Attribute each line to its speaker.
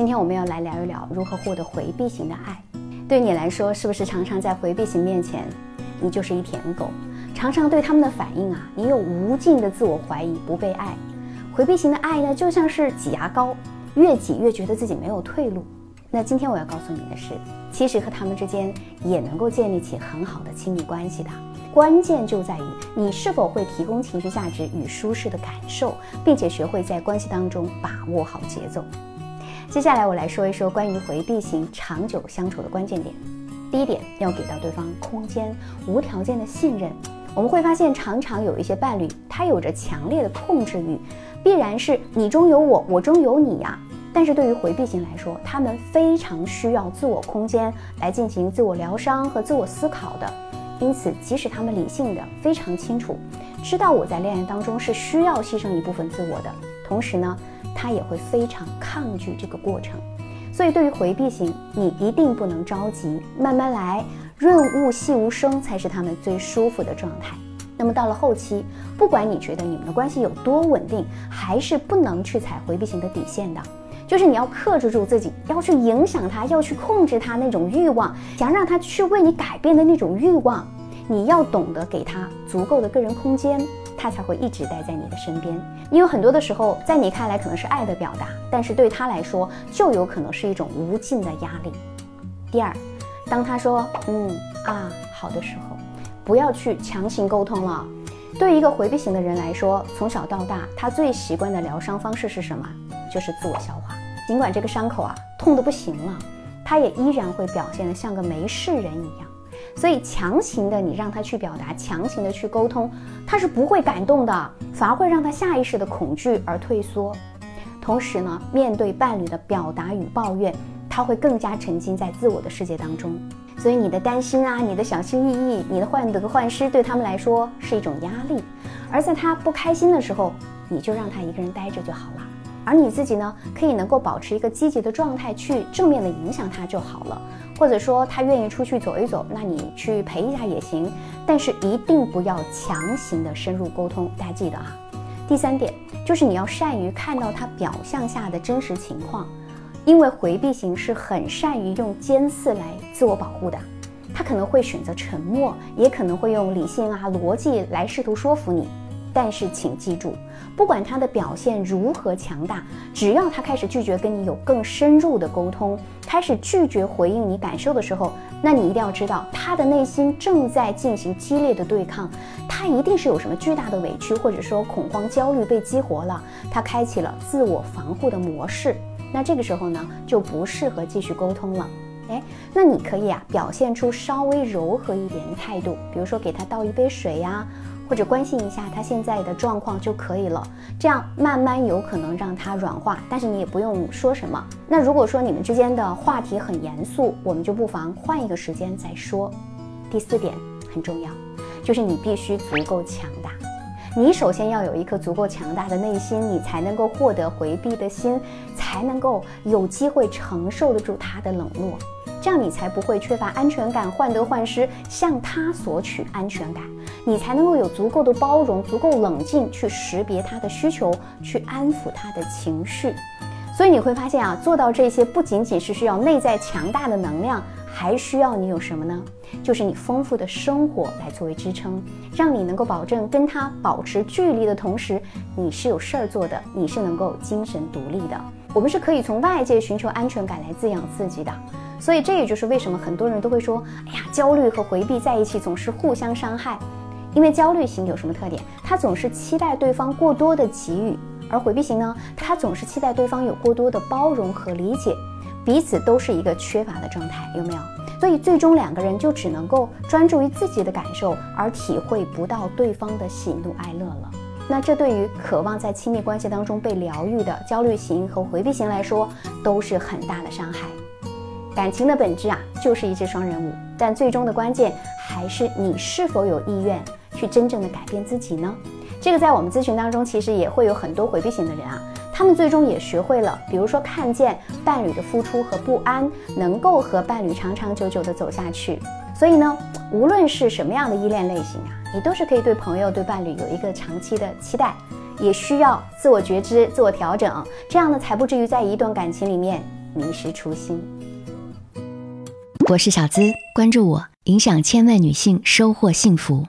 Speaker 1: 今天我们要来聊一聊如何获得回避型的爱。对你来说，是不是常常在回避型面前，你就是一舔狗？常常对他们的反应啊，你有无尽的自我怀疑，不被爱。回避型的爱呢，就像是挤牙膏，越挤越觉得自己没有退路。那今天我要告诉你的是，其实和他们之间也能够建立起很好的亲密关系的。关键就在于你是否会提供情绪价值与舒适的感受，并且学会在关系当中把握好节奏。接下来我来说一说关于回避型长久相处的关键点。第一点，要给到对方空间，无条件的信任。我们会发现，常常有一些伴侣，他有着强烈的控制欲，必然是你中有我，我中有你呀。但是对于回避型来说，他们非常需要自我空间来进行自我疗伤和自我思考的。因此，即使他们理性的非常清楚，知道我在恋爱当中是需要牺牲一部分自我的，同时呢，他也会非常抗拒这个过程。所以，对于回避型，你一定不能着急，慢慢来，润物细无声才是他们最舒服的状态。那么到了后期，不管你觉得你们的关系有多稳定，还是不能去踩回避型的底线的。就是你要克制住自己，要去影响他，要去控制他那种欲望，想让他去为你改变的那种欲望，你要懂得给他足够的个人空间，他才会一直待在你的身边。你有很多的时候，在你看来可能是爱的表达，但是对他来说就有可能是一种无尽的压力。第二，当他说嗯啊好的时候，不要去强行沟通了。对于一个回避型的人来说，从小到大他最习惯的疗伤方式是什么？就是自我消化。尽管这个伤口啊痛得不行了，他也依然会表现得像个没事人一样。所以强行的你让他去表达，强行的去沟通，他是不会感动的，反而会让他下意识的恐惧而退缩。同时呢，面对伴侣的表达与抱怨，他会更加沉浸在自我的世界当中。所以你的担心啊，你的小心翼翼，你的患得患失，对他们来说是一种压力。而在他不开心的时候，你就让他一个人待着就好了。而你自己呢，可以能够保持一个积极的状态，去正面的影响他就好了。或者说他愿意出去走一走，那你去陪一下也行。但是一定不要强行的深入沟通，大家记得啊。第三点就是你要善于看到他表象下的真实情况，因为回避型是很善于用尖刺来自我保护的，他可能会选择沉默，也可能会用理性啊逻辑来试图说服你。但是请记住，不管他的表现如何强大，只要他开始拒绝跟你有更深入的沟通，开始拒绝回应你感受的时候，那你一定要知道，他的内心正在进行激烈的对抗，他一定是有什么巨大的委屈，或者说恐慌、焦虑被激活了，他开启了自我防护的模式。那这个时候呢，就不适合继续沟通了。哎，那你可以啊，表现出稍微柔和一点的态度，比如说给他倒一杯水呀。或者关心一下他现在的状况就可以了，这样慢慢有可能让他软化，但是你也不用说什么。那如果说你们之间的话题很严肃，我们就不妨换一个时间再说。第四点很重要，就是你必须足够强大。你首先要有一颗足够强大的内心，你才能够获得回避的心，才能够有机会承受得住他的冷落，这样你才不会缺乏安全感，患得患失，向他索取安全感。你才能够有足够的包容，足够冷静去识别他的需求，去安抚他的情绪。所以你会发现啊，做到这些不仅仅是需要内在强大的能量，还需要你有什么呢？就是你丰富的生活来作为支撑，让你能够保证跟他保持距离的同时，你是有事儿做的，你是能够精神独立的。我们是可以从外界寻求安全感来滋养自己的。所以这也就是为什么很多人都会说，哎呀，焦虑和回避在一起总是互相伤害。因为焦虑型有什么特点？他总是期待对方过多的给予，而回避型呢？他总是期待对方有过多的包容和理解，彼此都是一个缺乏的状态，有没有？所以最终两个人就只能够专注于自己的感受，而体会不到对方的喜怒哀乐了。那这对于渴望在亲密关系当中被疗愈的焦虑型和回避型来说，都是很大的伤害。感情的本质啊，就是一只双人舞，但最终的关键还是你是否有意愿。去真正的改变自己呢？这个在我们咨询当中，其实也会有很多回避型的人啊，他们最终也学会了，比如说看见伴侣的付出和不安，能够和伴侣长长久久的走下去。所以呢，无论是什么样的依恋类型啊，你都是可以对朋友、对伴侣有一个长期的期待，也需要自我觉知、自我调整，这样呢才不至于在一段感情里面迷失初心。
Speaker 2: 我是小资，关注我，影响千万女性，收获幸福。